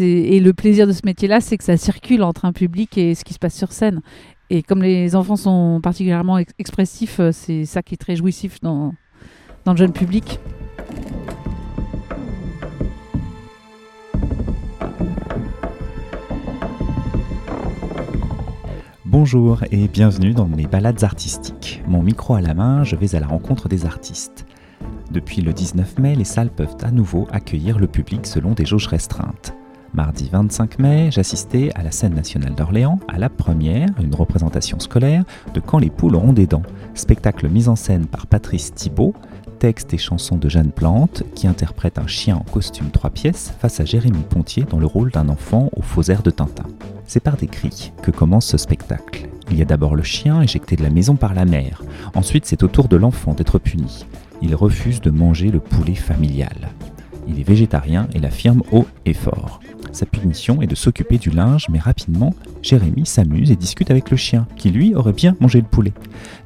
Et le plaisir de ce métier-là, c'est que ça circule entre un public et ce qui se passe sur scène. Et comme les enfants sont particulièrement expressifs, euh, c'est ça qui est très jouissif dans, dans le jeune public. Bonjour et bienvenue dans mes balades artistiques. Mon micro à la main, je vais à la rencontre des artistes. Depuis le 19 mai, les salles peuvent à nouveau accueillir le public selon des jauges restreintes. Mardi 25 mai, j'assistais à la scène nationale d'Orléans à la première, une représentation scolaire, de Quand les poules auront des dents, spectacle mis en scène par Patrice Thibault, texte et chanson de Jeanne Plante, qui interprète un chien en costume trois pièces face à Jérémy Pontier dans le rôle d'un enfant au faux air de Tintin. C'est par des cris que commence ce spectacle. Il y a d'abord le chien éjecté de la maison par la mère. Ensuite, c'est au tour de l'enfant d'être puni. Il refuse de manger le poulet familial. Il est végétarien et l'affirme haut et fort. Sa punition est de s'occuper du linge, mais rapidement, Jérémy s'amuse et discute avec le chien, qui lui aurait bien mangé le poulet.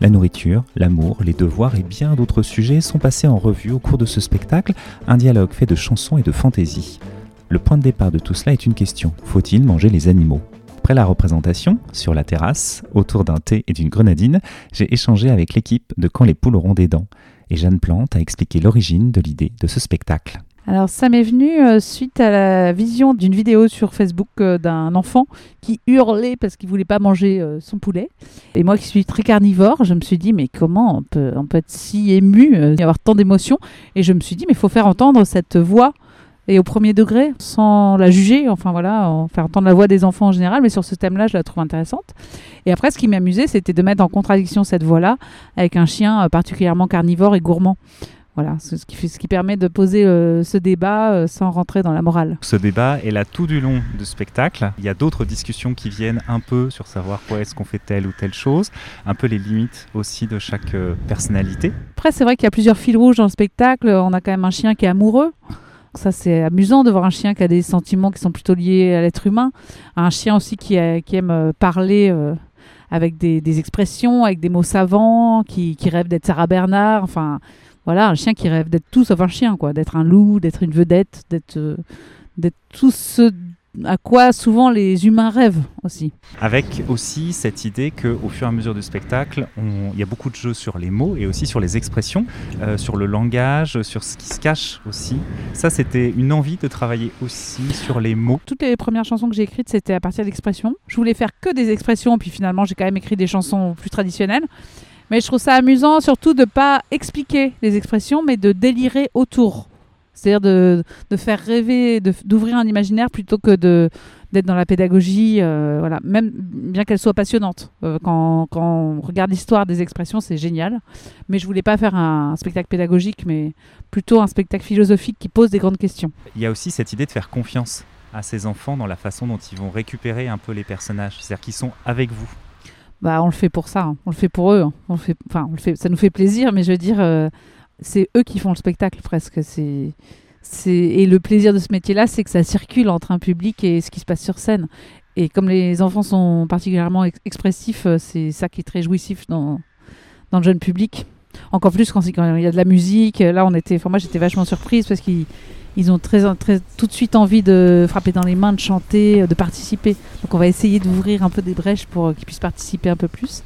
La nourriture, l'amour, les devoirs et bien d'autres sujets sont passés en revue au cours de ce spectacle, un dialogue fait de chansons et de fantaisie. Le point de départ de tout cela est une question, faut-il manger les animaux? Après la représentation, sur la terrasse, autour d'un thé et d'une grenadine, j'ai échangé avec l'équipe de Quand les poules auront des dents, et Jeanne Plante a expliqué l'origine de l'idée de ce spectacle. Alors ça m'est venu euh, suite à la vision d'une vidéo sur Facebook euh, d'un enfant qui hurlait parce qu'il voulait pas manger euh, son poulet. Et moi qui suis très carnivore, je me suis dit mais comment on peut, on peut être si ému, y avoir tant d'émotions? Et je me suis dit mais il faut faire entendre cette voix et au premier degré sans la juger, enfin voilà, faire entendre la voix des enfants en général, mais sur ce thème-là je la trouve intéressante. Et après ce qui m'amusait c'était de mettre en contradiction cette voix-là avec un chien particulièrement carnivore et gourmand. Voilà, ce qui, ce qui permet de poser euh, ce débat euh, sans rentrer dans la morale. Ce débat est là tout du long du spectacle. Il y a d'autres discussions qui viennent un peu sur savoir quoi est-ce qu'on fait telle ou telle chose, un peu les limites aussi de chaque euh, personnalité. Après, c'est vrai qu'il y a plusieurs fils rouges dans le spectacle. On a quand même un chien qui est amoureux. Ça, c'est amusant de voir un chien qui a des sentiments qui sont plutôt liés à l'être humain. Un chien aussi qui, qui aime parler avec des, des, expressions, avec des mots savants, qui, qui rêve d'être Sarah Bernard. Enfin, voilà, un chien qui rêve d'être tout sauf un chien, quoi, d'être un loup, d'être une vedette, d'être euh, d'être tout ce à quoi souvent les humains rêvent aussi. Avec aussi cette idée qu'au fur et à mesure du spectacle, il y a beaucoup de jeux sur les mots et aussi sur les expressions, euh, sur le langage, sur ce qui se cache aussi. Ça, c'était une envie de travailler aussi sur les mots. Toutes les premières chansons que j'ai écrites, c'était à partir d'expressions. Je voulais faire que des expressions, puis finalement, j'ai quand même écrit des chansons plus traditionnelles. Mais je trouve ça amusant surtout de pas expliquer les expressions, mais de délirer autour. C'est-à-dire de, de, faire rêver, d'ouvrir un imaginaire plutôt que de d'être dans la pédagogie, euh, voilà, même bien qu'elle soit passionnante. Euh, quand, quand, on regarde l'histoire des expressions, c'est génial. Mais je voulais pas faire un, spectacle pédagogique, mais plutôt un spectacle philosophique qui pose des grandes questions. Il y a aussi cette idée de faire confiance à ces enfants dans la façon dont ils vont récupérer un peu les personnages, c'est-à-dire qu'ils sont avec vous bah, on le fait pour ça, hein. on le fait pour eux. Hein. On fait, enfin, on le fait, ça nous fait plaisir, mais je veux dire, euh, c'est eux qui font le spectacle presque. C'est, c'est, et le plaisir de ce métier-là, c'est que ça circule entre un public et ce qui se passe sur scène. Et comme les enfants sont particulièrement expressifs, euh, c'est ça qui est très jouissif dans, dans le jeune public. Encore plus quand, il y a de la musique. Là, on était, moi, j'étais vachement surprise parce qu'ils ils ont très, tout de suite envie de frapper dans les mains, de chanter, de participer. Donc on va essayer d'ouvrir un peu des brèches pour qu'ils puissent participer un peu plus.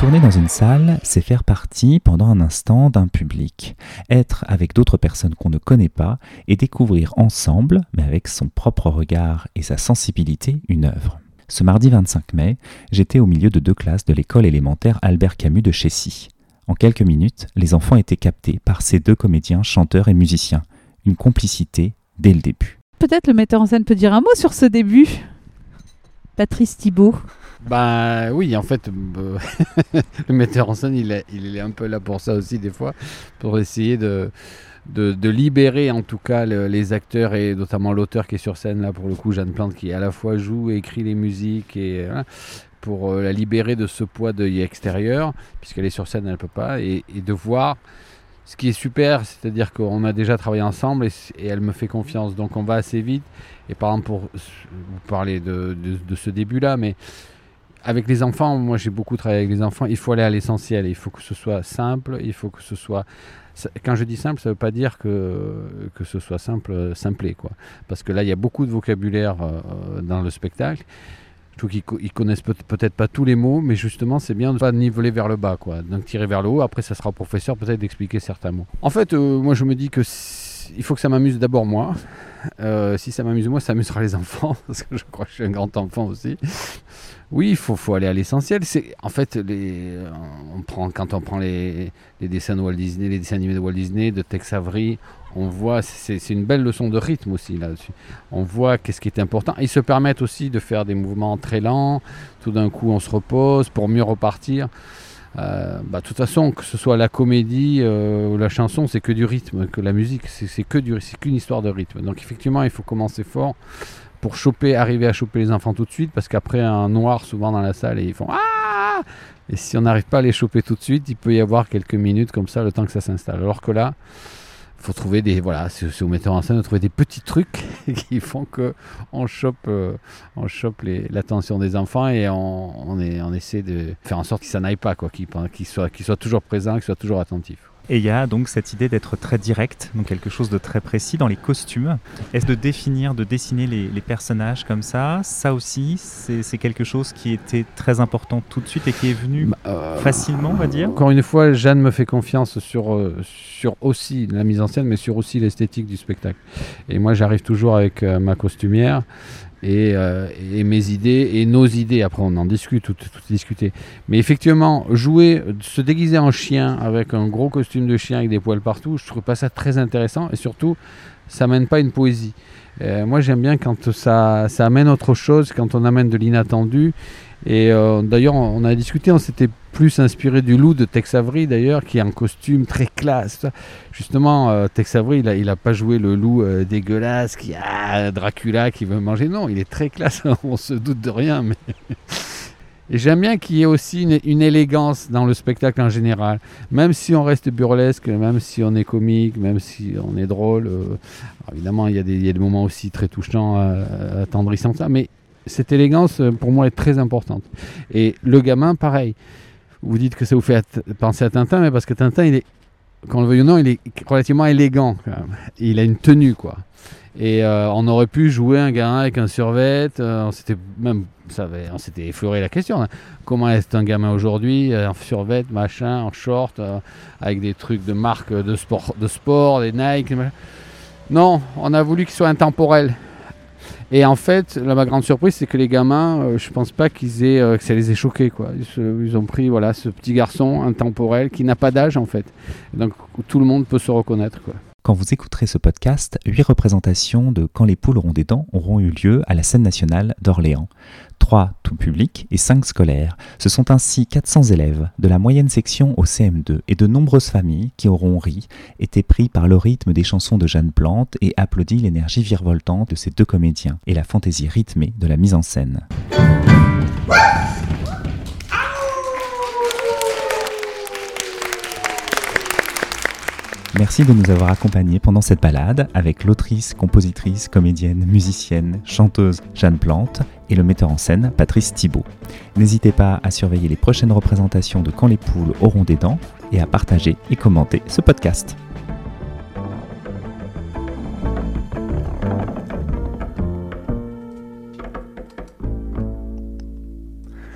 Retourner dans une salle, c'est faire partie pendant un instant d'un public, être avec d'autres personnes qu'on ne connaît pas et découvrir ensemble, mais avec son propre regard et sa sensibilité, une œuvre. Ce mardi 25 mai, j'étais au milieu de deux classes de l'école élémentaire Albert Camus de Chessy. En quelques minutes, les enfants étaient captés par ces deux comédiens, chanteurs et musiciens. Une complicité dès le début. Peut-être le metteur en scène peut dire un mot sur ce début Patrice Thibault. Bah oui, en fait, euh, le metteur en scène, il est, un peu là pour ça aussi des fois, pour essayer de, libérer en tout cas les acteurs et notamment l'auteur qui est sur scène là pour le coup, Jeanne Plante, qui à la fois joue et écrit les musiques et pour la libérer de ce poids d'œil extérieur, puisqu'elle est sur scène, elle ne peut pas, et, de voir ce qui est super, c'est-à-dire qu'on a déjà travaillé ensemble et, elle me fait confiance, donc on va assez vite. Et par exemple, pour vous parler de, de ce début-là, mais avec les enfants, moi j'ai beaucoup travaillé avec les enfants, il faut aller à l'essentiel, il faut que ce soit simple, il faut que ce soit... Quand je dis simple, ça ne veut pas dire que, que ce soit simple, euh, simplé, quoi. Parce que là, il y a beaucoup de vocabulaire euh, euh, dans le spectacle. Je trouve qu'ils connaissent peut-être pas tous les mots, mais justement, c'est bien de ne pas niveler vers le bas, quoi. Donc tirer vers le haut, après ça sera au professeur peut-être d'expliquer certains mots. En fait, moi je me dis que il faut que ça m'amuse d'abord moi. si ça m'amuse moi, ça amusera les enfants, parce que je crois que je suis un grand enfant aussi. Oui, il faut, aller à l'essentiel. En fait les, on prend quand on prend les, les, dessins de Walt Disney, les dessins animés de Walt Disney, de Tex Avery, on voit c'est une belle leçon de rythme aussi là-dessus. On voit qu'est-ce qui est important. Ils se permettent aussi de faire des mouvements très lents. Tout d'un coup, on se repose pour mieux repartir. Euh, bah, de toute façon, que ce soit la comédie euh, ou la chanson, c'est que du rythme, que la musique, c'est que du, qu'une histoire de rythme. Donc effectivement, il faut commencer fort pour choper, arriver à choper les enfants tout de suite, parce qu'après un noir souvent dans la salle et ils font ah et si on n'arrive pas à les choper tout de suite, il peut y avoir quelques minutes comme ça le temps que ça s'installe. Alors que là, faut trouver des voilà, c'est au metteur en scène de trouver des petits trucs qui font que on chope, euh, on chope l'attention des enfants et on, on, est, on essaie de faire en sorte qu'ils s'en aillent pas quoi, qu'ils soient toujours présents, qu'ils soient toujours attentifs. Et il y a donc cette idée d'être très direct, donc quelque chose de très précis dans les costumes. Est-ce de définir, de dessiner les, personnages comme ça? Ça aussi, c'est quelque chose qui était très important tout de suite et qui est venu bah, euh, facilement, on va dire? Encore une fois, Jeanne me fait confiance sur, euh, sur aussi la mise en scène, mais sur aussi l'esthétique du spectacle. Et moi, j'arrive toujours avec euh, ma costumière euh, et, mes idées et nos idées. Après, on en discute, tout, tout discuter. Mais effectivement, jouer, se déguiser en chien avec un gros costume de chien avec des poils partout, je trouve pas ça très intéressant. Et surtout, ça mène pas une poésie. Euh, moi, j'aime bien quand ça, ça amène autre chose, quand on amène de l'inattendu. Et euh, d'ailleurs, on a discuté, on s'était plus inspiré du loup de Tex Avery d'ailleurs, qui est un costume très classe. Justement, euh, Tex Avery, il n'a pas joué le loup euh, dégueulasse qui a Dracula qui veut manger. Non, il est très classe. on se doute de rien, mais. J'aime bien qu'il y ait aussi une, élégance dans le spectacle en général. Même si on reste burlesque, même si on est comique, même si on est drôle. évidemment, il y, a des, moments aussi très touchants, attendrissants, ça. Mais cette élégance, euh, pour moi, est très importante. Et le gamin, pareil. Vous dites que ça vous fait penser à Tintin, mais parce que Tintin, il est, quand on le veut ou non, il est relativement élégant. Il a une tenue, quoi. Et euh, on aurait pu jouer un gamin avec un survêt. Euh, on s'était même, on s'était effleuré la question. Hein. Comment est un gamin aujourd'hui, en survêt, machin, en short, avec des trucs de marque de sport, de sport, des Nike. Non, on a voulu qu'il soit intemporel. Et en fait, ma grande surprise, c'est que les gamins, euh, je pense pas qu'ils aient, euh, que ça les ait choqués, quoi. Ils, ont pris, voilà, ce petit garçon intemporel qui n'a pas d'âge, en fait. Donc, tout le monde peut se reconnaître, quoi. Quand vous écouterez ce podcast, huit représentations de Quand les poules auront des dents auront eu lieu à la scène nationale d'Orléans. Trois tout public et cinq scolaires. Ce sont ainsi 400 élèves de la moyenne section au CM2 et de nombreuses familles qui auront ri, été pris par le rythme des chansons de Jeanne Plante et applaudi l'énergie virevoltante de ces deux comédiens et la fantaisie rythmée de la mise en scène. Merci de nous avoir accompagnés pendant cette balade avec l'autrice, compositrice, comédienne, musicienne, chanteuse Jeanne Plante et le metteur en scène Patrice Thibault. N'hésitez pas à surveiller les prochaines représentations de Quand les poules auront des dents et à partager et commenter ce podcast.